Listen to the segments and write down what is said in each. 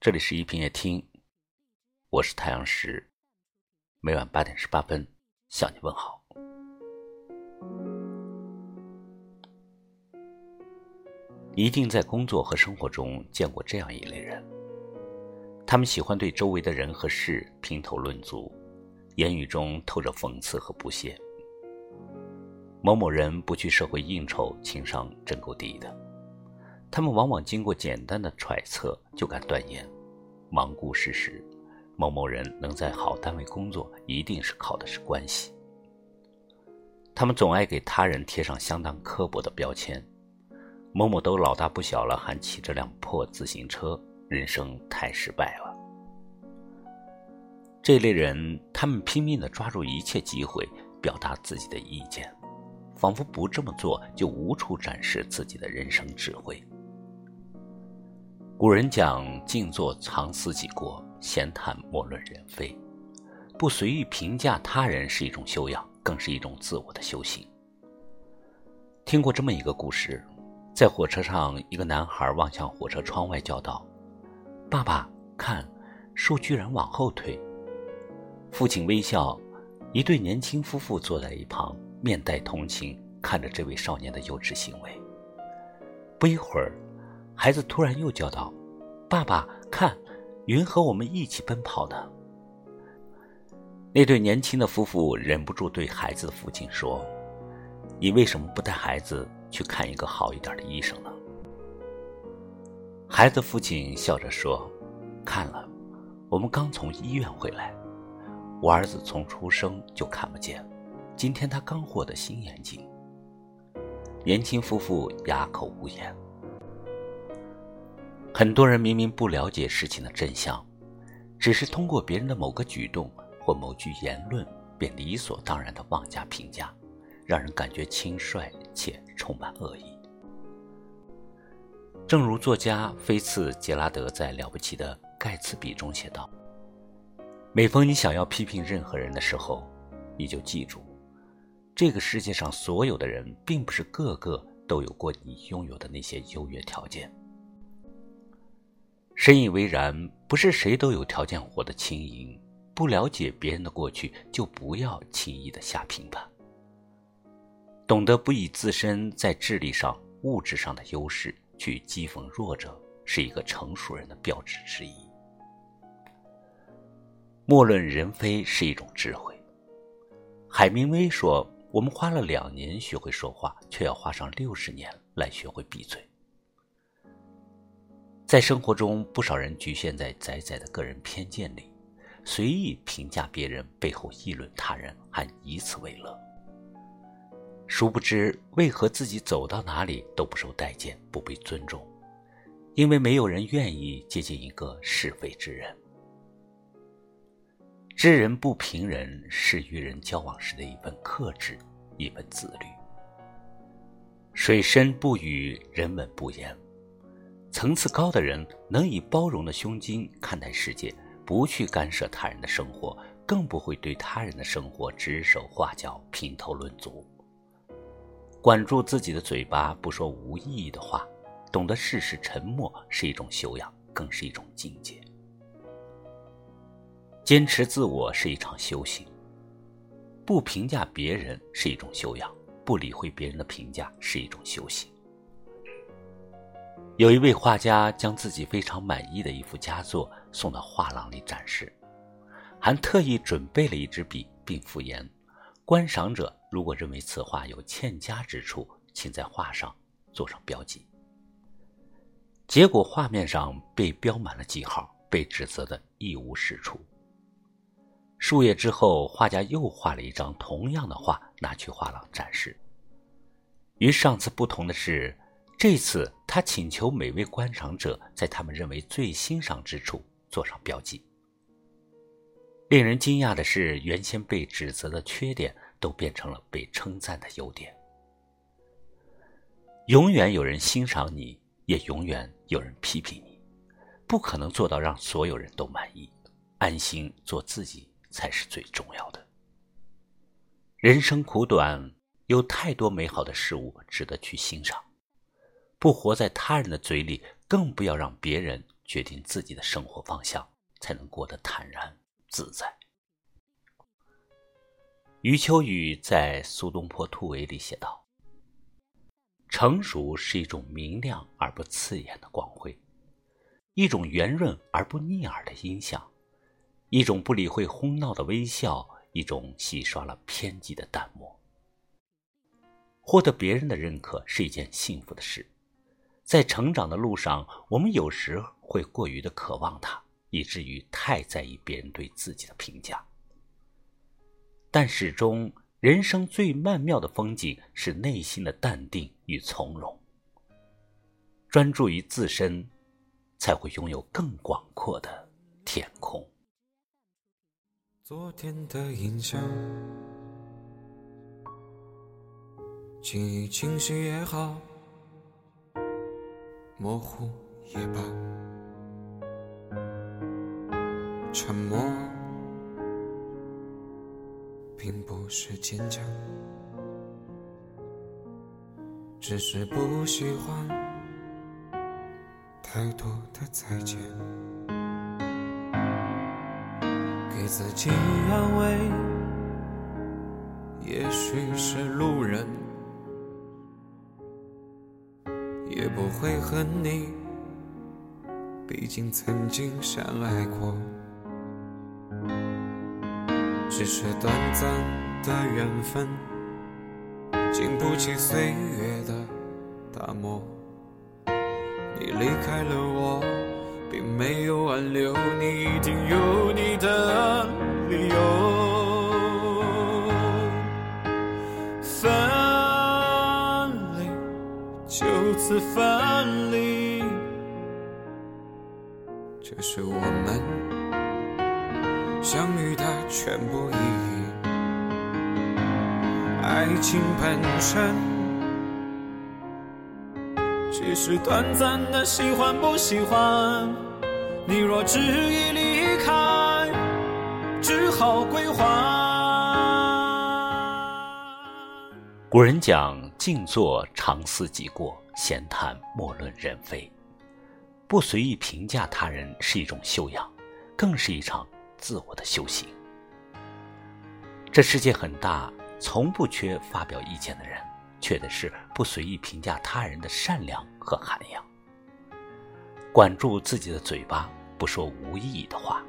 这里是一品夜听，我是太阳石，每晚八点十八分向你问好。一定在工作和生活中见过这样一类人，他们喜欢对周围的人和事评头论足，言语中透着讽刺和不屑。某某人不去社会应酬，情商真够低的。他们往往经过简单的揣测就敢断言，罔顾事实。某某人能在好单位工作，一定是靠的是关系。他们总爱给他人贴上相当刻薄的标签，某某都老大不小了，还骑着辆破自行车，人生太失败了。这类人，他们拼命的抓住一切机会表达自己的意见，仿佛不这么做就无处展示自己的人生智慧。古人讲：“静坐常思己过，闲谈莫论人非。”不随意评价他人是一种修养，更是一种自我的修行。听过这么一个故事，在火车上，一个男孩望向火车窗外，叫道：“爸爸，看，树居然往后退。”父亲微笑，一对年轻夫妇坐在一旁，面带同情，看着这位少年的幼稚行为。不一会儿。孩子突然又叫道：“爸爸，看，云和我们一起奔跑呢。”那对年轻的夫妇忍不住对孩子的父亲说：“你为什么不带孩子去看一个好一点的医生呢？”孩子父亲笑着说：“看了，我们刚从医院回来，我儿子从出生就看不见，今天他刚获得新眼睛。”年轻夫妇哑口无言。很多人明明不了解事情的真相，只是通过别人的某个举动或某句言论，便理所当然的妄加评价，让人感觉轻率且充满恶意。正如作家菲茨杰拉德在《了不起的盖茨比》中写道：“每逢你想要批评任何人的时候，你就记住，这个世界上所有的人，并不是个个都有过你拥有的那些优越条件。”深以为然，不是谁都有条件活得轻盈。不了解别人的过去，就不要轻易的下评判。懂得不以自身在智力上、物质上的优势去讥讽弱者，是一个成熟人的标志之一。莫论人非是一种智慧。海明威说：“我们花了两年学会说话，却要花上六十年来学会闭嘴。”在生活中，不少人局限在窄窄的个人偏见里，随意评价别人，背后议论他人，还以此为乐。殊不知，为何自己走到哪里都不受待见、不被尊重？因为没有人愿意接近一个是非之人。知人不评人，是与人交往时的一份克制，一份自律。水深不语，人稳不言。层次高的人能以包容的胸襟看待世界，不去干涉他人的生活，更不会对他人的生活指手画脚、评头论足。管住自己的嘴巴，不说无意义的话，懂得适时沉默是一种修养，更是一种境界。坚持自我是一场修行，不评价别人是一种修养，不理会别人的评价是一种修行。有一位画家将自己非常满意的一幅佳作送到画廊里展示，还特意准备了一支笔，并附言：观赏者如果认为此画有欠佳之处，请在画上做上标记。结果画面上被标满了记号，被指责的一无是处。数月之后，画家又画了一张同样的画，拿去画廊展示。与上次不同的是。这次，他请求每位观赏者在他们认为最欣赏之处做上标记。令人惊讶的是，原先被指责的缺点都变成了被称赞的优点。永远有人欣赏你，也永远有人批评你，不可能做到让所有人都满意。安心做自己才是最重要的。人生苦短，有太多美好的事物值得去欣赏。不活在他人的嘴里，更不要让别人决定自己的生活方向，才能过得坦然自在。余秋雨在《苏东坡突围》里写道：“成熟是一种明亮而不刺眼的光辉，一种圆润而不腻耳的音响，一种不理会哄闹的微笑，一种洗刷了偏激的淡漠。获得别人的认可是一件幸福的事。在成长的路上，我们有时会过于的渴望它，以至于太在意别人对自己的评价。”但始终，人生最曼妙的风景是内心的淡定与从容。专注于自身，才会拥有更广阔的天空。昨天的印象，记忆清晰也好，模糊也罢，沉默。并不是坚强，只是不喜欢太多的再见。给自己安慰，也许是路人，也不会恨你，毕竟曾经相爱过。只是短暂的缘分，经不起岁月的打磨。你离开了我，并没有挽留，你一定有你的理由。就此分离，这是我们。相遇的全部意义，爱情本身只是短暂的喜欢不喜欢。你若执意离开，只好归还。古人讲：静坐常思己过，闲谈莫论人非。不随意评价他人是一种修养，更是一场。自我的修行。这世界很大，从不缺发表意见的人，缺的是不随意评价他人的善良和涵养。管住自己的嘴巴，不说无意义的话，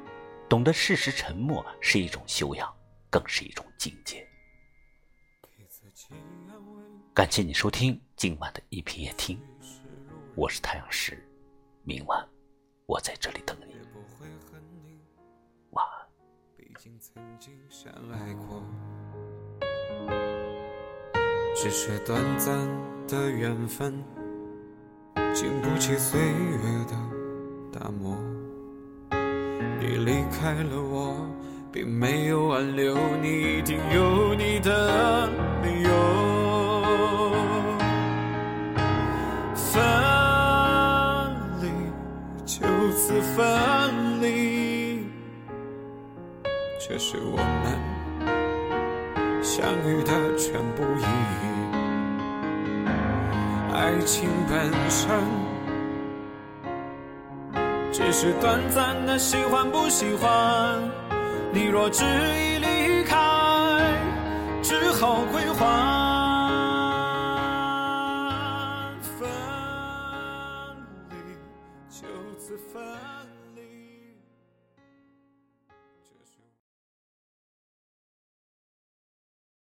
懂得适时沉默是一种修养，更是一种境界。感谢你收听今晚的一品夜听，我是太阳石，明晚我在这里等你。曾经相爱过，只是短暂的缘分，经不起岁月的打磨。你离开了我，并没有挽留，你一定有你的理由。分离，就此分离。这是我们相遇的全部意义。爱情本身只是短暂的喜欢不喜欢。你若执意